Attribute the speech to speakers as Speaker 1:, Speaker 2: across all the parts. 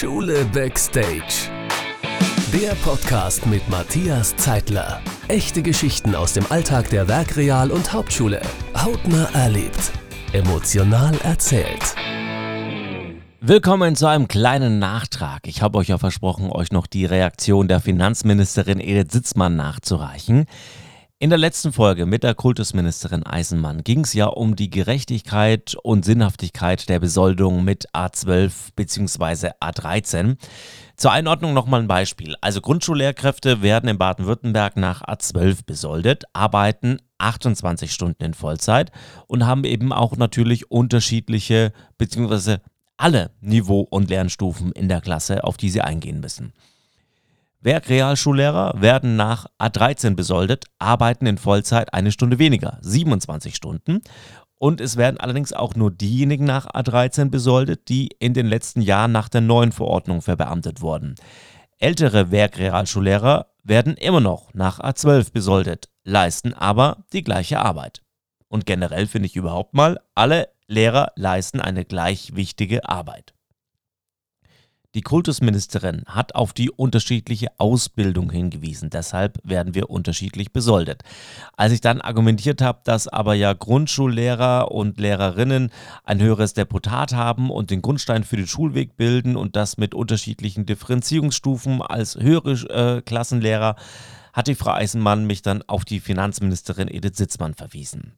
Speaker 1: Schule Backstage. Der Podcast mit Matthias Zeitler. Echte Geschichten aus dem Alltag der Werkreal- und Hauptschule. Hautnah erlebt. Emotional erzählt.
Speaker 2: Willkommen zu einem kleinen Nachtrag. Ich habe euch ja versprochen, euch noch die Reaktion der Finanzministerin Edith Sitzmann nachzureichen. In der letzten Folge mit der Kultusministerin Eisenmann ging es ja um die Gerechtigkeit und Sinnhaftigkeit der Besoldung mit A12 bzw. A13. Zur Einordnung nochmal ein Beispiel. Also Grundschullehrkräfte werden in Baden-Württemberg nach A12 besoldet, arbeiten 28 Stunden in Vollzeit und haben eben auch natürlich unterschiedliche bzw. alle Niveau- und Lernstufen in der Klasse, auf die sie eingehen müssen. Werkrealschullehrer werden nach A13 besoldet, arbeiten in Vollzeit eine Stunde weniger, 27 Stunden. Und es werden allerdings auch nur diejenigen nach A13 besoldet, die in den letzten Jahren nach der neuen Verordnung verbeamtet wurden. Ältere Werkrealschullehrer werden immer noch nach A12 besoldet, leisten aber die gleiche Arbeit. Und generell finde ich überhaupt mal, alle Lehrer leisten eine gleich wichtige Arbeit. Die Kultusministerin hat auf die unterschiedliche Ausbildung hingewiesen, deshalb werden wir unterschiedlich besoldet. Als ich dann argumentiert habe, dass aber ja Grundschullehrer und Lehrerinnen ein höheres Deputat haben und den Grundstein für den Schulweg bilden und das mit unterschiedlichen Differenzierungsstufen als höhere äh, Klassenlehrer, hat die Frau Eisenmann mich dann auf die Finanzministerin Edith Sitzmann verwiesen.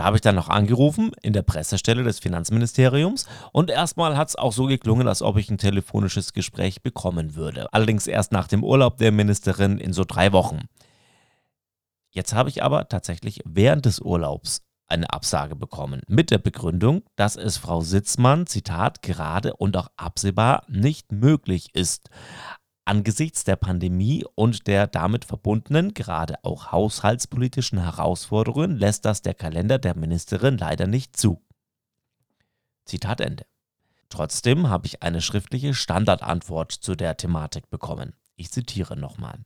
Speaker 2: Da habe ich dann noch angerufen in der Pressestelle des Finanzministeriums und erstmal hat es auch so geklungen, als ob ich ein telefonisches Gespräch bekommen würde. Allerdings erst nach dem Urlaub der Ministerin in so drei Wochen. Jetzt habe ich aber tatsächlich während des Urlaubs eine Absage bekommen mit der Begründung, dass es Frau Sitzmann, Zitat, gerade und auch absehbar nicht möglich ist, Angesichts der Pandemie und der damit verbundenen, gerade auch haushaltspolitischen Herausforderungen lässt das der Kalender der Ministerin leider nicht zu. Zitat Ende. Trotzdem habe ich eine schriftliche Standardantwort zu der Thematik bekommen. Ich zitiere nochmal.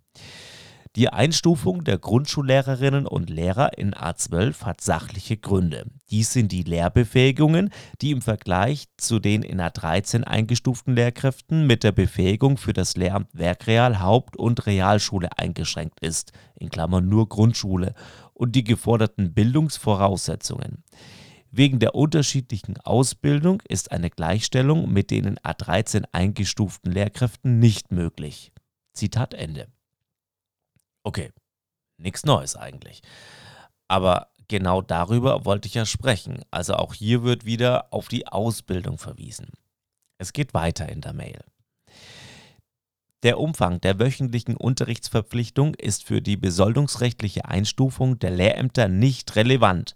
Speaker 2: Die Einstufung der Grundschullehrerinnen und Lehrer in A12 hat sachliche Gründe. Dies sind die Lehrbefähigungen, die im Vergleich zu den in A13 eingestuften Lehrkräften mit der Befähigung für das Lehramt Werkreal, Haupt- und Realschule eingeschränkt ist, in Klammern nur Grundschule, und die geforderten Bildungsvoraussetzungen. Wegen der unterschiedlichen Ausbildung ist eine Gleichstellung mit den in A13 eingestuften Lehrkräften nicht möglich. Zitat Ende. Okay, nichts Neues eigentlich. Aber genau darüber wollte ich ja sprechen. Also auch hier wird wieder auf die Ausbildung verwiesen. Es geht weiter in der Mail. Der Umfang der wöchentlichen Unterrichtsverpflichtung ist für die besoldungsrechtliche Einstufung der Lehrämter nicht relevant,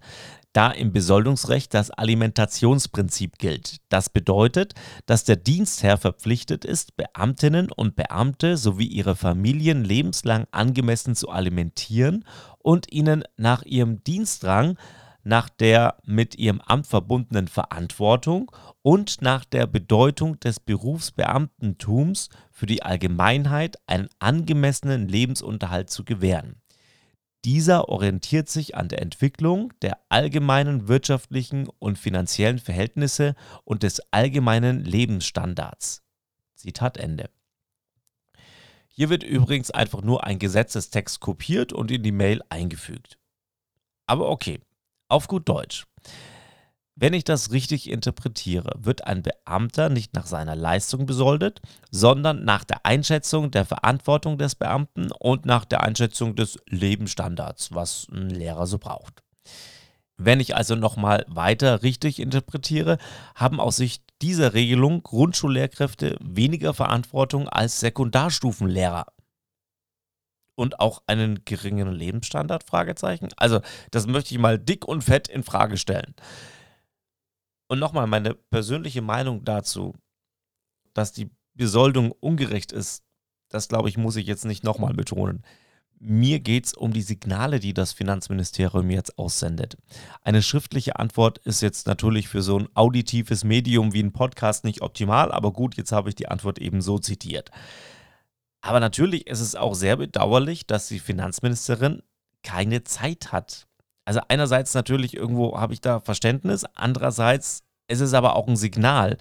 Speaker 2: da im Besoldungsrecht das Alimentationsprinzip gilt. Das bedeutet, dass der Dienstherr verpflichtet ist, Beamtinnen und Beamte sowie ihre Familien lebenslang angemessen zu alimentieren und ihnen nach ihrem Dienstrang nach der mit ihrem Amt verbundenen Verantwortung und nach der Bedeutung des Berufsbeamtentums für die Allgemeinheit einen angemessenen Lebensunterhalt zu gewähren. Dieser orientiert sich an der Entwicklung der allgemeinen wirtschaftlichen und finanziellen Verhältnisse und des allgemeinen Lebensstandards. Zitat Ende. Hier wird übrigens einfach nur ein Gesetzestext kopiert und in die Mail eingefügt. Aber okay, auf gut Deutsch. Wenn ich das richtig interpretiere, wird ein Beamter nicht nach seiner Leistung besoldet, sondern nach der Einschätzung der Verantwortung des Beamten und nach der Einschätzung des Lebensstandards, was ein Lehrer so braucht. Wenn ich also nochmal weiter richtig interpretiere, haben aus Sicht dieser Regelung Grundschullehrkräfte weniger Verantwortung als Sekundarstufenlehrer. Und auch einen geringeren Lebensstandard? Also, das möchte ich mal dick und fett in Frage stellen. Und nochmal meine persönliche Meinung dazu, dass die Besoldung ungerecht ist, das glaube ich, muss ich jetzt nicht nochmal betonen. Mir geht es um die Signale, die das Finanzministerium jetzt aussendet. Eine schriftliche Antwort ist jetzt natürlich für so ein auditives Medium wie ein Podcast nicht optimal, aber gut, jetzt habe ich die Antwort eben so zitiert. Aber natürlich ist es auch sehr bedauerlich, dass die Finanzministerin keine Zeit hat, also einerseits natürlich irgendwo habe ich da Verständnis, andererseits Es ist aber auch ein Signal.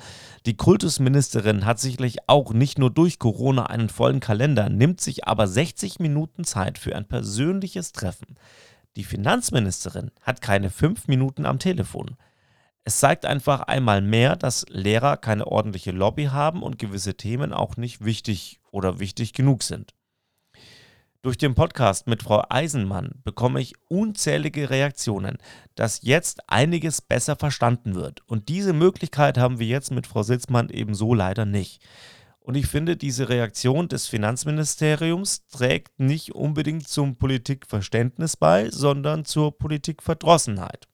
Speaker 2: Die Kultusministerin hat sicherlich auch nicht nur durch Corona einen vollen Kalender, nimmt sich aber 60 Minuten Zeit für ein persönliches Treffen. Die Finanzministerin hat keine fünf Minuten am Telefon. Es zeigt einfach einmal mehr, dass Lehrer keine ordentliche Lobby haben und gewisse Themen auch nicht wichtig oder wichtig genug sind. Durch den Podcast mit Frau Eisenmann bekomme ich unzählige Reaktionen, dass jetzt einiges besser verstanden wird. Und diese Möglichkeit haben wir jetzt mit Frau Sitzmann ebenso leider nicht. Und ich finde, diese Reaktion des Finanzministeriums trägt nicht unbedingt zum Politikverständnis bei, sondern zur Politikverdrossenheit.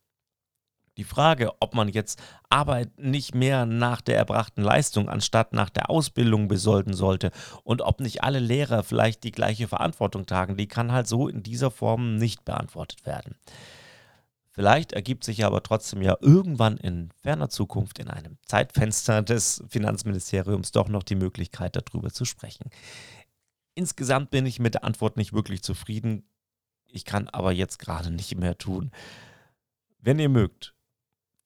Speaker 2: Die Frage, ob man jetzt Arbeit nicht mehr nach der erbrachten Leistung anstatt nach der Ausbildung besolden sollte und ob nicht alle Lehrer vielleicht die gleiche Verantwortung tragen, die kann halt so in dieser Form nicht beantwortet werden. Vielleicht ergibt sich aber trotzdem ja irgendwann in ferner Zukunft in einem Zeitfenster des Finanzministeriums doch noch die Möglichkeit, darüber zu sprechen. Insgesamt bin ich mit der Antwort nicht wirklich zufrieden. Ich kann aber jetzt gerade nicht mehr tun. Wenn ihr mögt,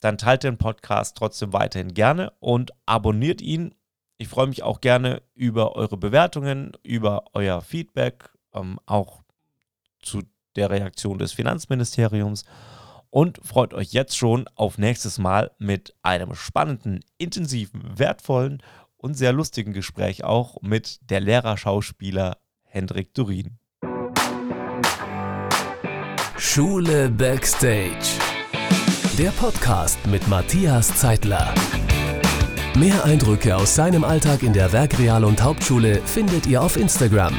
Speaker 2: dann teilt den Podcast trotzdem weiterhin gerne und abonniert ihn. Ich freue mich auch gerne über eure Bewertungen, über euer Feedback, ähm, auch zu der Reaktion des Finanzministeriums und freut euch jetzt schon auf nächstes Mal mit einem spannenden, intensiven, wertvollen und sehr lustigen Gespräch auch mit der Lehrerschauspieler Hendrik Durin.
Speaker 1: Schule Backstage der Podcast mit Matthias Zeitler. Mehr Eindrücke aus seinem Alltag in der Werkreal- und Hauptschule findet ihr auf Instagram